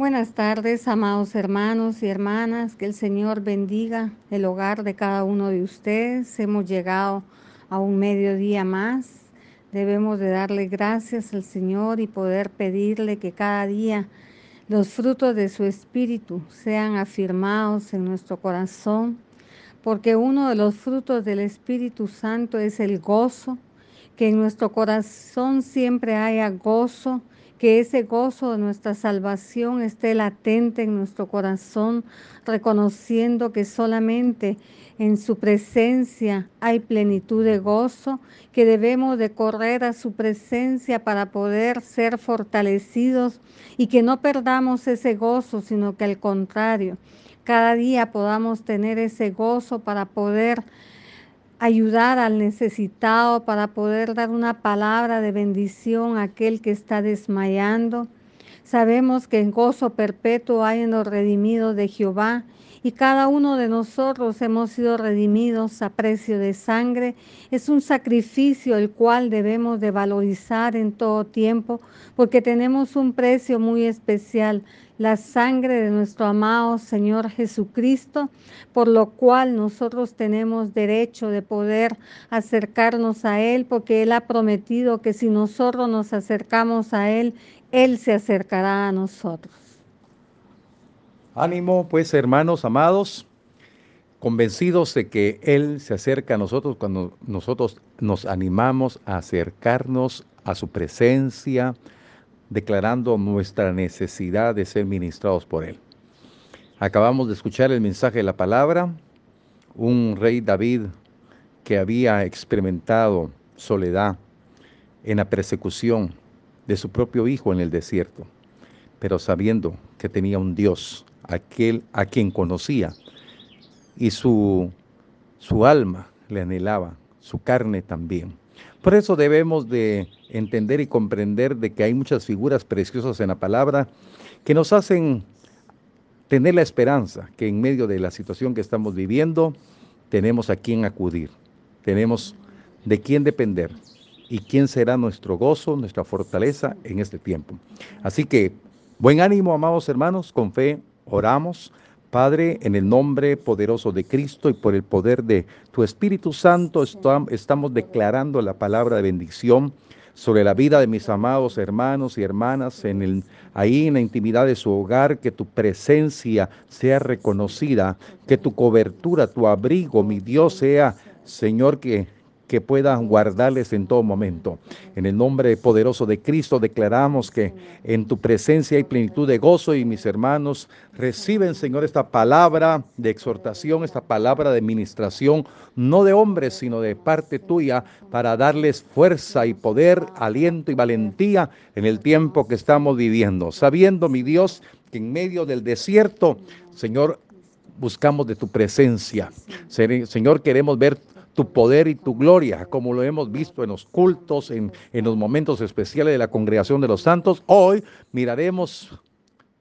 Buenas tardes, amados hermanos y hermanas. Que el Señor bendiga el hogar de cada uno de ustedes. Hemos llegado a un mediodía más. Debemos de darle gracias al Señor y poder pedirle que cada día los frutos de su espíritu sean afirmados en nuestro corazón, porque uno de los frutos del Espíritu Santo es el gozo, que en nuestro corazón siempre haya gozo que ese gozo de nuestra salvación esté latente en nuestro corazón, reconociendo que solamente en su presencia hay plenitud de gozo, que debemos de correr a su presencia para poder ser fortalecidos y que no perdamos ese gozo, sino que al contrario, cada día podamos tener ese gozo para poder ayudar al necesitado, para poder dar una palabra de bendición a aquel que está desmayando. Sabemos que en gozo perpetuo hay en los redimidos de Jehová y cada uno de nosotros hemos sido redimidos a precio de sangre. Es un sacrificio el cual debemos de valorizar en todo tiempo porque tenemos un precio muy especial, la sangre de nuestro amado Señor Jesucristo, por lo cual nosotros tenemos derecho de poder acercarnos a Él porque Él ha prometido que si nosotros nos acercamos a Él, Él se acercará a nosotros. Ánimo, pues, hermanos amados, convencidos de que Él se acerca a nosotros cuando nosotros nos animamos a acercarnos a su presencia, declarando nuestra necesidad de ser ministrados por Él. Acabamos de escuchar el mensaje de la palabra, un rey David que había experimentado soledad en la persecución de su propio hijo en el desierto, pero sabiendo que tenía un Dios aquel a quien conocía, y su, su alma le anhelaba, su carne también. Por eso debemos de entender y comprender de que hay muchas figuras preciosas en la palabra que nos hacen tener la esperanza que en medio de la situación que estamos viviendo tenemos a quien acudir, tenemos de quién depender y quién será nuestro gozo, nuestra fortaleza en este tiempo. Así que buen ánimo, amados hermanos, con fe Oramos, Padre, en el nombre poderoso de Cristo y por el poder de tu Espíritu Santo, estamos declarando la palabra de bendición sobre la vida de mis amados hermanos y hermanas en el, ahí en la intimidad de su hogar, que tu presencia sea reconocida, que tu cobertura, tu abrigo, mi Dios, sea, Señor, que que puedan guardarles en todo momento. En el nombre poderoso de Cristo declaramos que en tu presencia hay plenitud de gozo y mis hermanos reciben, Señor, esta palabra de exhortación, esta palabra de administración, no de hombres, sino de parte tuya, para darles fuerza y poder, aliento y valentía en el tiempo que estamos viviendo, sabiendo, mi Dios, que en medio del desierto, Señor, buscamos de tu presencia. Señor, queremos ver tu poder y tu gloria, como lo hemos visto en los cultos, en, en los momentos especiales de la congregación de los santos. Hoy miraremos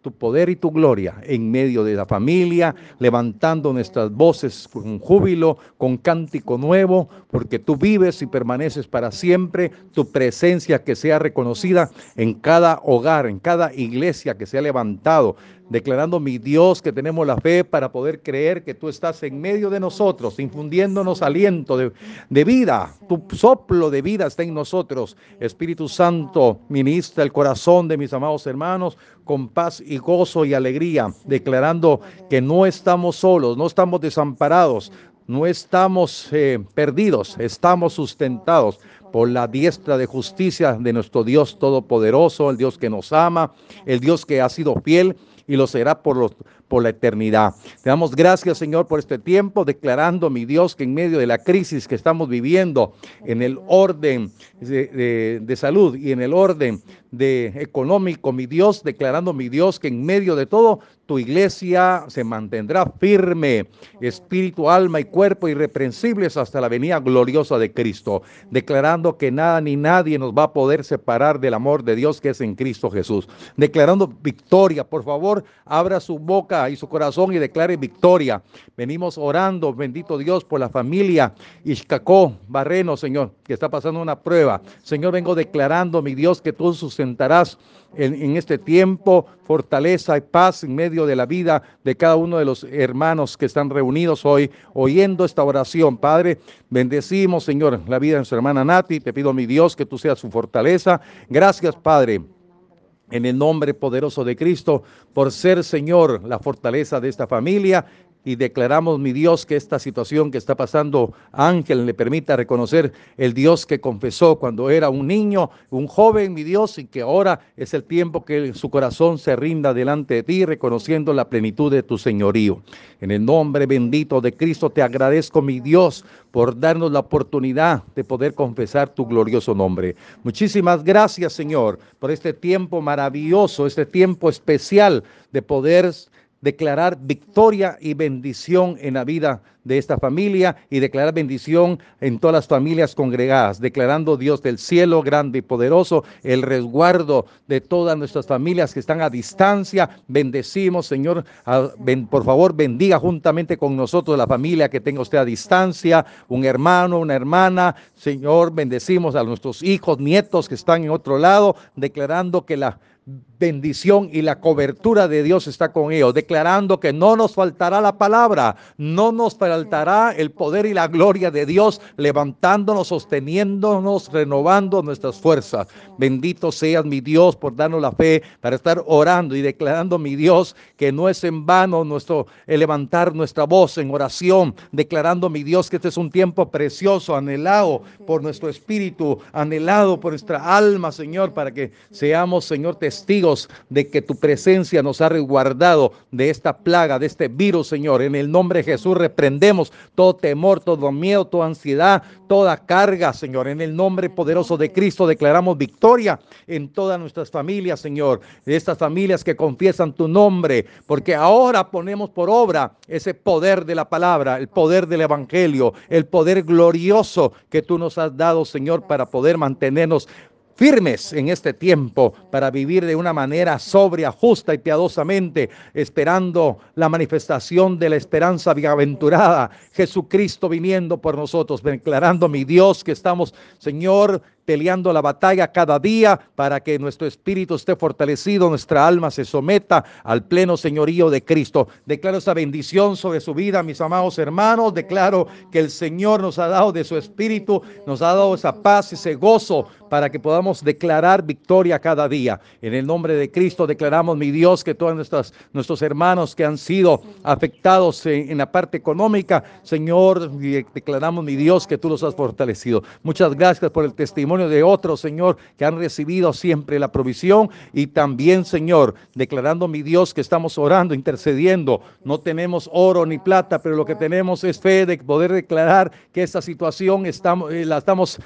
tu poder y tu gloria en medio de la familia, levantando nuestras voces con júbilo, con cántico nuevo, porque tú vives y permaneces para siempre, tu presencia que sea reconocida en cada hogar, en cada iglesia que se ha levantado, declarando mi Dios que tenemos la fe para poder creer que tú estás en medio de nosotros, infundiéndonos aliento de, vida. Tu soplo de vida está en nosotros. Espíritu Santo, ministra el corazón de mis amados hermanos con paz y gozo y alegría, declarando que no estamos solos, no estamos desamparados, no estamos eh, perdidos, estamos sustentados por la diestra de justicia de nuestro Dios Todopoderoso, el Dios que nos ama, el Dios que ha sido fiel y lo será por, los, por la eternidad. Te damos gracias, Señor, por este tiempo, declarando, mi Dios, que en medio de la crisis que estamos viviendo, en el orden de, de salud y en el orden de económico, mi Dios, declarando, mi Dios, que en medio de todo tu iglesia se mantendrá firme, espíritu, alma y cuerpo irreprensibles hasta la venida gloriosa de Cristo, declarando que nada ni nadie nos va a poder separar del amor de Dios que es en Cristo Jesús, declarando victoria. Por favor, abra su boca y su corazón y declare victoria. Venimos orando, bendito Dios, por la familia Ishcacó Barreno, Señor, que está pasando una prueba. Señor, vengo declarando, mi Dios, que tú sustentarás en, este tiempo fortaleza y paz en medio de la vida de cada uno de los hermanos que están reunidos hoy oyendo esta oración. Padre, bendecimos, Señor, la vida de nuestra hermana Nati. Te pido, mi Dios, que tú seas su fortaleza. Gracias, Padre en el nombre poderoso de Cristo, por ser, Señor, la fortaleza de esta familia y declaramos, mi Dios, que esta situación que está pasando Ángel le permita reconocer el Dios que confesó cuando era un niño, un joven, mi Dios, y que ahora es el tiempo que su corazón se rinda delante de ti, reconociendo la plenitud de tu señorío. En el nombre bendito de Cristo te agradezco, mi Dios, por darnos la oportunidad de poder confesar tu glorioso nombre. Muchísimas gracias, Señor, por este tiempo maravilloso, este tiempo especial de poder declarar victoria y bendición en la vida de esta familia y declarar bendición en todas las familias congregadas, declarando Dios del cielo grande y poderoso el resguardo de todas nuestras familias que están a distancia. Bendecimos, Señor, por favor, bendiga juntamente con nosotros la familia que tenga usted a distancia, un hermano, una hermana. Señor, bendecimos a nuestros hijos, nietos que están en otro lado, declarando que la bendición y la cobertura de Dios está con ellos, declarando que no nos faltará la palabra, no nos faltará el poder y la gloria de Dios, levantándonos, sosteniéndonos, renovando nuestras fuerzas. Bendito seas mi Dios por darnos la fe para estar orando y declarando mi Dios que no es en vano nuestro levantar nuestra voz en oración, declarando mi Dios que este es un tiempo precioso, anhelado por nuestro espíritu, anhelado por nuestra alma, Señor, para que seamos, Señor, testigos testigos de que tu presencia nos ha resguardado de esta plaga, de este virus, Señor. En el nombre de Jesús reprendemos todo temor, todo miedo, toda ansiedad, toda carga, Señor. En el nombre poderoso de Cristo declaramos victoria en todas nuestras familias, Señor. De estas familias que confiesan tu nombre, porque ahora ponemos por obra ese poder de la palabra, el poder del Evangelio, el poder glorioso que tú nos has dado, Señor, para poder mantenernos firmes en este tiempo para vivir de una manera sobria, justa y piadosamente, esperando la manifestación de la esperanza bienaventurada, Jesucristo viniendo por nosotros, declarando mi Dios que estamos, Señor, peleando la batalla cada día para que nuestro espíritu esté fortalecido, nuestra alma se someta al pleno señorío de Cristo. Declaro esa bendición sobre su vida, mis amados hermanos. Declaro que el Señor nos ha dado de su espíritu, nos ha dado esa paz, ese gozo para que podamos declarar victoria cada día. En el nombre de Cristo declaramos, mi Dios, que todos nuestros, nuestros hermanos que han sido afectados en la parte económica, Señor, declaramos, mi Dios, que tú los has fortalecido. Muchas gracias por el testimonio de otros, Señor, que han recibido siempre la provisión y también, Señor, declarando mi Dios que estamos orando, intercediendo. No tenemos oro ni plata, pero lo que tenemos es fe de poder declarar que esta situación estamos, eh, la estamos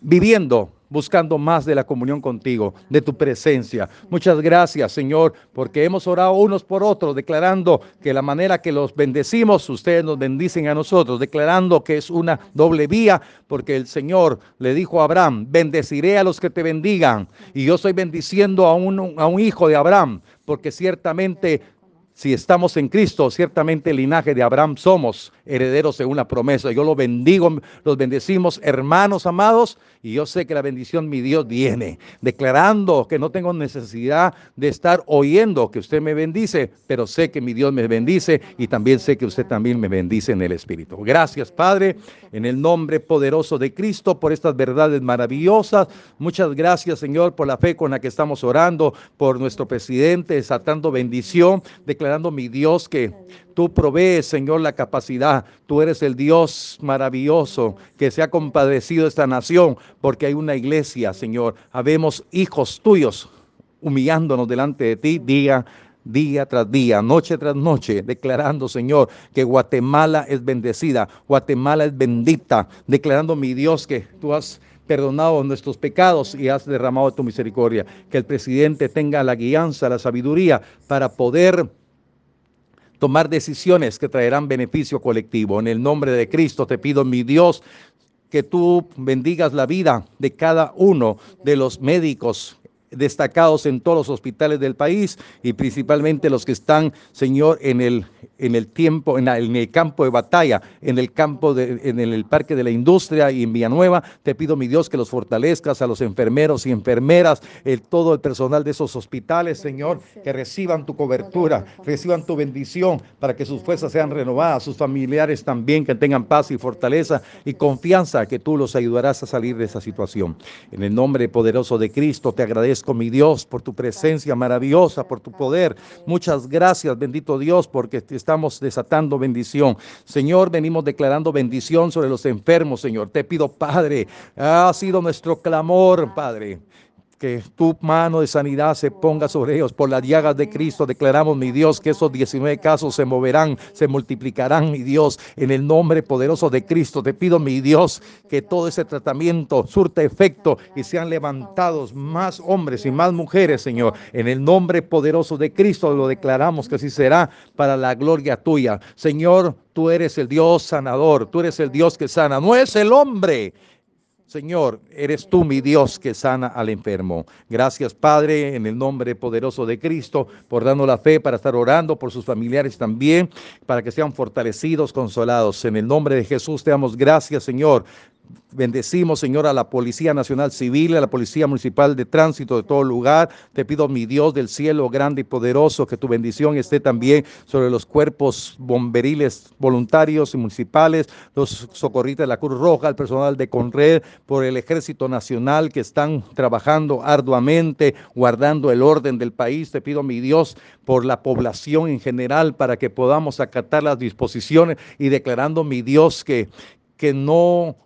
viviendo buscando más de la comunión contigo, de tu presencia. Muchas gracias, Señor, porque hemos orado unos por otros, declarando que la manera que los bendecimos, ustedes nos bendicen a nosotros, declarando que es una doble vía, porque el Señor le dijo a Abraham, bendeciré a los que te bendigan. Y yo estoy bendiciendo a un, a un hijo de Abraham, porque ciertamente si estamos en Cristo, ciertamente el linaje de Abraham somos herederos de una promesa. Yo lo bendigo, los bendecimos, hermanos amados, y yo sé que la bendición mi Dios viene, declarando que no tengo necesidad de estar oyendo que usted me bendice, pero sé que mi Dios me bendice y también sé que usted también me bendice en el Espíritu. Gracias, Padre, en el nombre poderoso de Cristo por estas verdades maravillosas. Muchas gracias, Señor, por la fe con la que estamos orando, por nuestro presidente, desatando bendición, declarando mi Dios que Tú provees, Señor, la capacidad. Tú eres el Dios maravilloso que se ha compadecido de esta nación porque hay una iglesia, Señor. Habemos hijos tuyos humillándonos delante de ti día día tras día, noche tras noche, declarando, Señor, que Guatemala es bendecida, Guatemala es bendita, declarando, mi Dios, que tú has perdonado nuestros pecados y has derramado tu misericordia. Que el presidente tenga la guianza, la sabiduría para poder tomar decisiones que traerán beneficio colectivo. En el nombre de Cristo te pido, mi Dios, que tú bendigas la vida de cada uno de los médicos destacados en todos los hospitales del país y principalmente los que están, Señor, en el, en el tiempo, en, el campo de batalla, en el campo, de, en el parque de la industria y en Villanueva. Te pido, mi Dios, que los fortalezcas a los enfermeros y enfermeras, todo el personal de esos hospitales, Señor, que reciban tu cobertura, reciban tu bendición para que sus fuerzas sean renovadas, sus familiares también, que tengan paz y fortaleza y confianza que tú los ayudarás a salir de esa situación. En el nombre poderoso de Cristo te agradezco, mi Dios, por tu presencia maravillosa, por tu poder. Muchas gracias, bendito Dios, porque estamos desatando bendición. Señor, venimos declarando bendición sobre los enfermos, Señor. Te pido, Padre, ha sido nuestro clamor, Padre que tu mano de sanidad se ponga sobre ellos. Por las llagas de Cristo declaramos, mi Dios, que esos 19 casos se moverán, se multiplicarán, mi Dios, en el nombre poderoso de Cristo. Te pido, mi Dios, que todo ese tratamiento surta efecto y sean levantados más hombres y más mujeres, Señor. En el nombre poderoso de Cristo lo declaramos que así será para la gloria tuya. Señor, tú eres el Dios sanador, tú eres el Dios que sana, no es el hombre Señor, eres tú mi Dios que sana al enfermo. Gracias, Padre, en el nombre poderoso de Cristo, por darnos la fe para estar orando por sus familiares también, para que sean fortalecidos, consolados. En el nombre de Jesús te damos gracias, Señor, Bendecimos, Señor, a la Policía Nacional Civil, a la Policía Municipal de Tránsito de todo lugar. Te pido, mi Dios del cielo, grande y poderoso, que tu bendición esté también sobre los cuerpos bomberiles voluntarios y municipales, los socorristas de la Cruz Roja, el personal de Conred, por el Ejército Nacional que están trabajando arduamente, guardando el orden del país. Te pido, mi Dios, por la población en general, para que podamos acatar las disposiciones y declarando, mi Dios, que, que no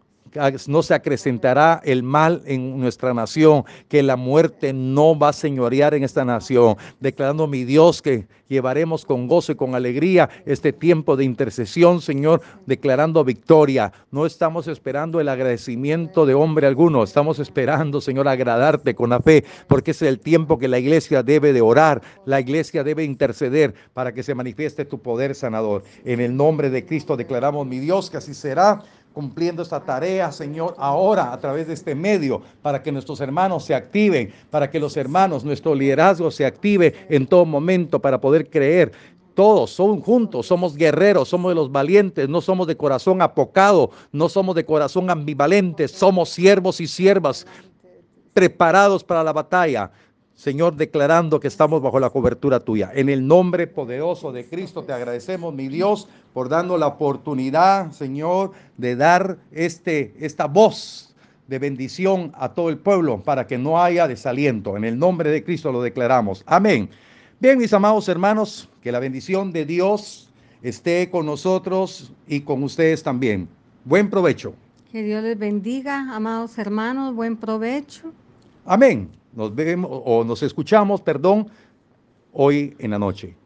no se acrecentará el mal en nuestra nación, que la muerte no va a señorear en esta nación, declarando mi Dios que llevaremos con gozo y con alegría este tiempo de intercesión, Señor, declarando victoria. No estamos esperando el agradecimiento de hombre alguno, estamos esperando, Señor, agradarte con la fe, porque es el tiempo que la iglesia debe de orar, la iglesia debe interceder para que se manifieste tu poder sanador. En el nombre de Cristo declaramos, mi Dios, que así será cumpliendo esta tarea, Señor, ahora a través de este medio, para que nuestros hermanos se activen, para que los hermanos, nuestro liderazgo se active en todo momento para poder creer todos son juntos, somos guerreros, somos de los valientes, no somos de corazón apocado, no somos de corazón ambivalente, somos siervos y siervas preparados para la batalla. Señor, declarando que estamos bajo la cobertura tuya. En el nombre poderoso de Cristo te agradecemos, mi Dios, por darnos la oportunidad, Señor, de dar este, esta voz de bendición a todo el pueblo para que no haya desaliento. En el nombre de Cristo lo declaramos. Amén. Bien, mis amados hermanos, que la bendición de Dios esté con nosotros y con ustedes también. Buen provecho. Que Dios les bendiga, amados hermanos, buen provecho. Amén nos vemos o nos escuchamos, perdón, hoy en la noche.